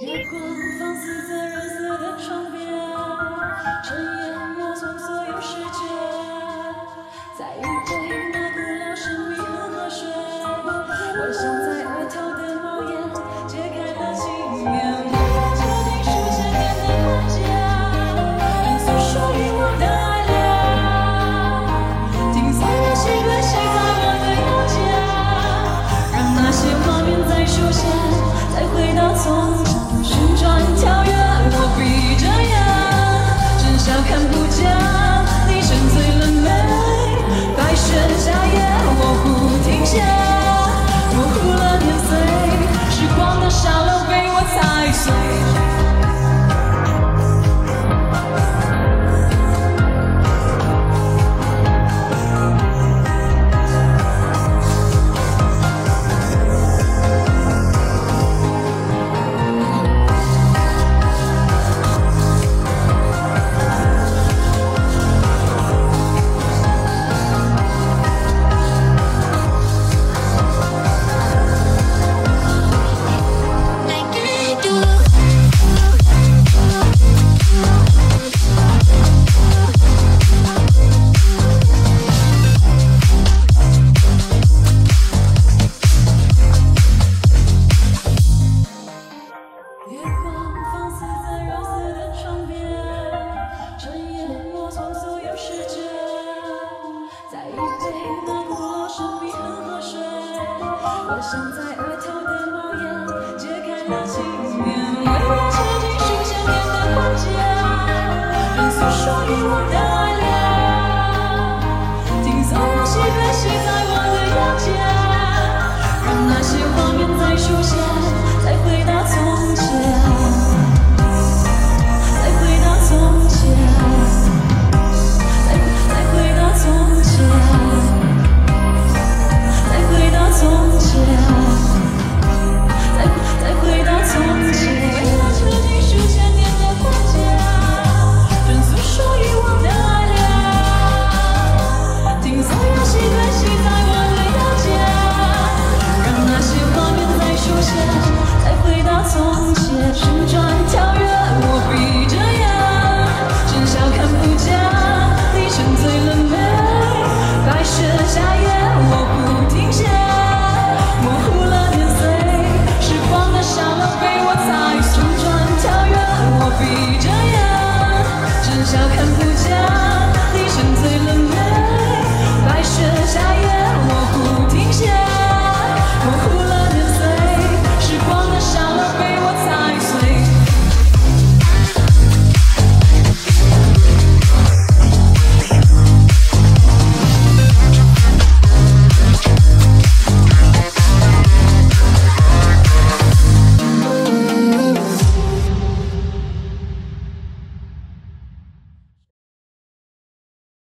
月光放肆在染色的窗边。我镶在额头的猫眼揭开了心